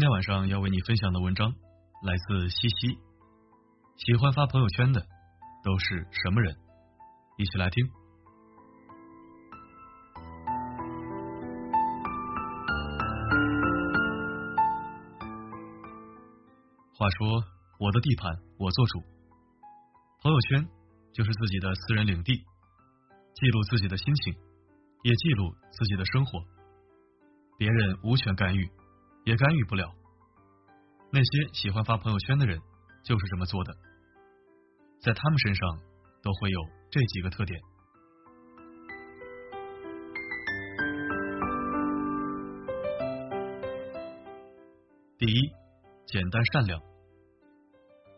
今天晚上要为你分享的文章来自西西。喜欢发朋友圈的都是什么人？一起来听。话说，我的地盘我做主，朋友圈就是自己的私人领地，记录自己的心情，也记录自己的生活，别人无权干预。也干预不了。那些喜欢发朋友圈的人就是这么做的，在他们身上都会有这几个特点：第一，简单善良。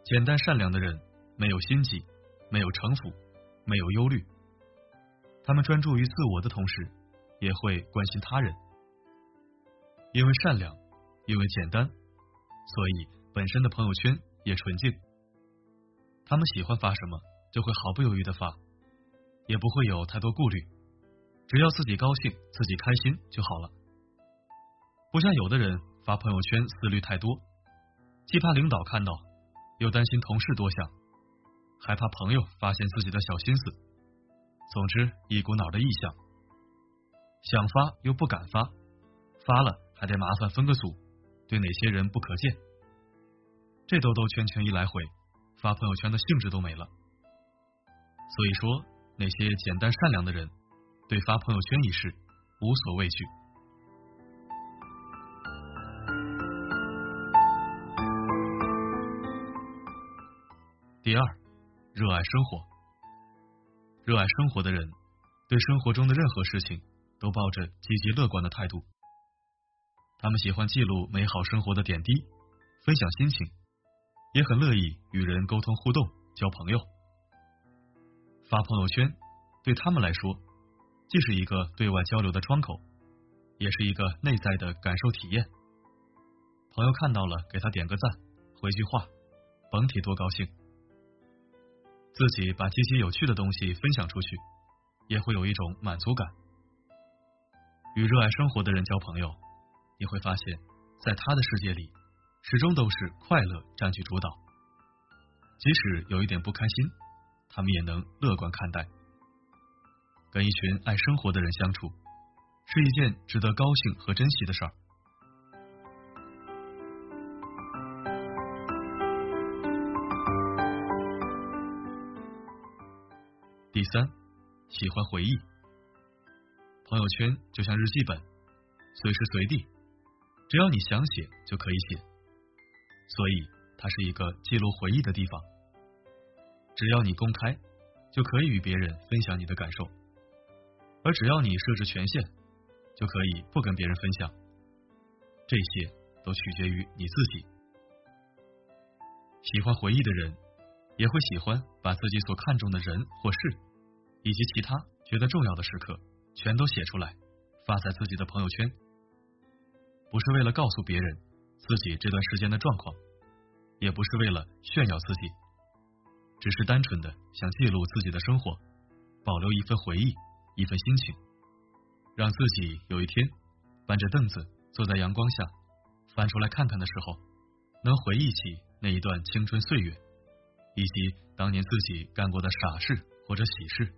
简单善良的人没有心机，没有城府，没有忧虑。他们专注于自我的同时，也会关心他人，因为善良。因为简单，所以本身的朋友圈也纯净。他们喜欢发什么，就会毫不犹豫的发，也不会有太多顾虑，只要自己高兴、自己开心就好了。不像有的人发朋友圈思虑太多，既怕领导看到，又担心同事多想，还怕朋友发现自己的小心思。总之，一股脑的意向，想发又不敢发，发了还得麻烦分个组。对哪些人不可见？这兜兜圈圈一来回，发朋友圈的兴致都没了。所以说，那些简单善良的人，对发朋友圈一事无所畏惧。第二，热爱生活。热爱生活的人，对生活中的任何事情都抱着积极乐观的态度。他们喜欢记录美好生活的点滴，分享心情，也很乐意与人沟通互动、交朋友。发朋友圈对他们来说，既是一个对外交流的窗口，也是一个内在的感受体验。朋友看到了，给他点个赞，回句话，甭提多高兴。自己把积极有趣的东西分享出去，也会有一种满足感。与热爱生活的人交朋友。你会发现，在他的世界里，始终都是快乐占据主导。即使有一点不开心，他们也能乐观看待。跟一群爱生活的人相处，是一件值得高兴和珍惜的事儿。第三，喜欢回忆。朋友圈就像日记本，随时随地。只要你想写就可以写，所以它是一个记录回忆的地方。只要你公开，就可以与别人分享你的感受；而只要你设置权限，就可以不跟别人分享。这些都取决于你自己。喜欢回忆的人，也会喜欢把自己所看重的人或事，以及其他觉得重要的时刻，全都写出来，发在自己的朋友圈。不是为了告诉别人自己这段时间的状况，也不是为了炫耀自己，只是单纯的想记录自己的生活，保留一份回忆，一份心情，让自己有一天搬着凳子坐在阳光下，翻出来看看的时候，能回忆起那一段青春岁月，以及当年自己干过的傻事或者喜事，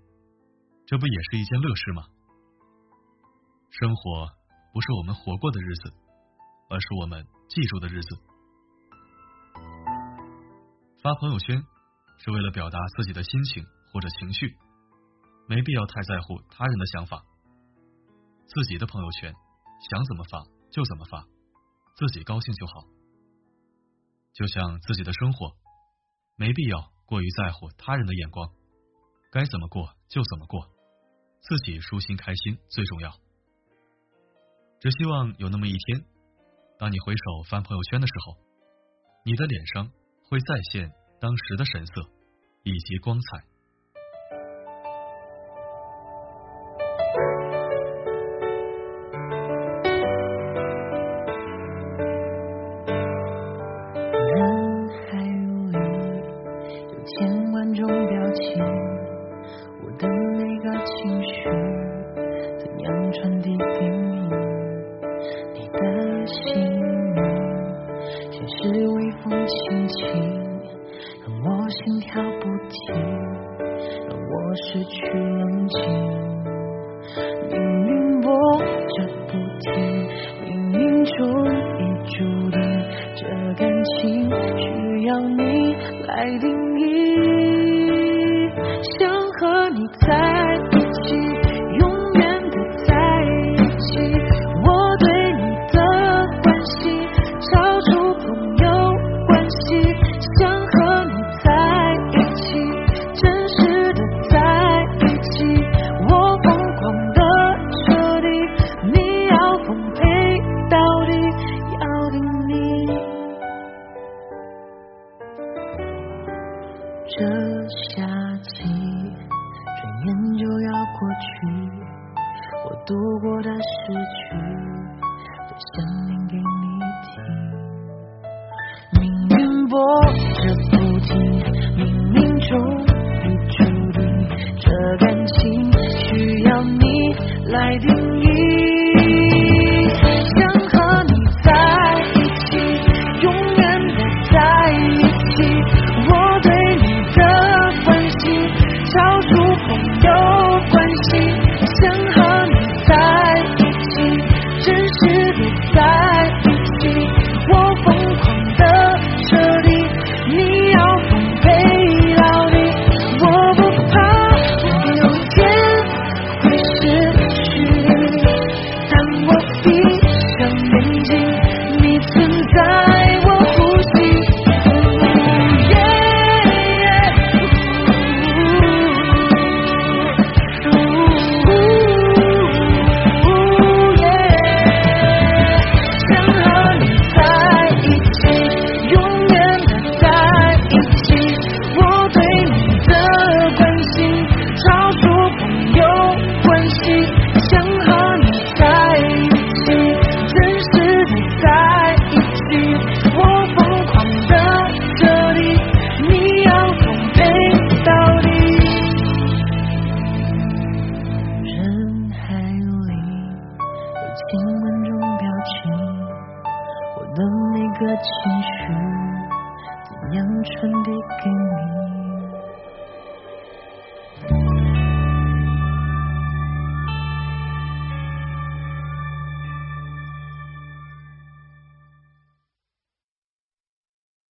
这不也是一件乐事吗？生活不是我们活过的日子。而是我们记住的日子。发朋友圈是为了表达自己的心情或者情绪，没必要太在乎他人的想法。自己的朋友圈想怎么发就怎么发，自己高兴就好。就像自己的生活，没必要过于在乎他人的眼光，该怎么过就怎么过，自己舒心开心最重要。只希望有那么一天。当你回首翻朋友圈的时候你的脸上会再现当时的神色以及光彩。人海里有千万种表情我等心情让我心跳不停让我失去冷静明明波折不停冥冥中已注定这感情需要你来定义。这夏季转眼就要过去我度过的失去阳春递给你。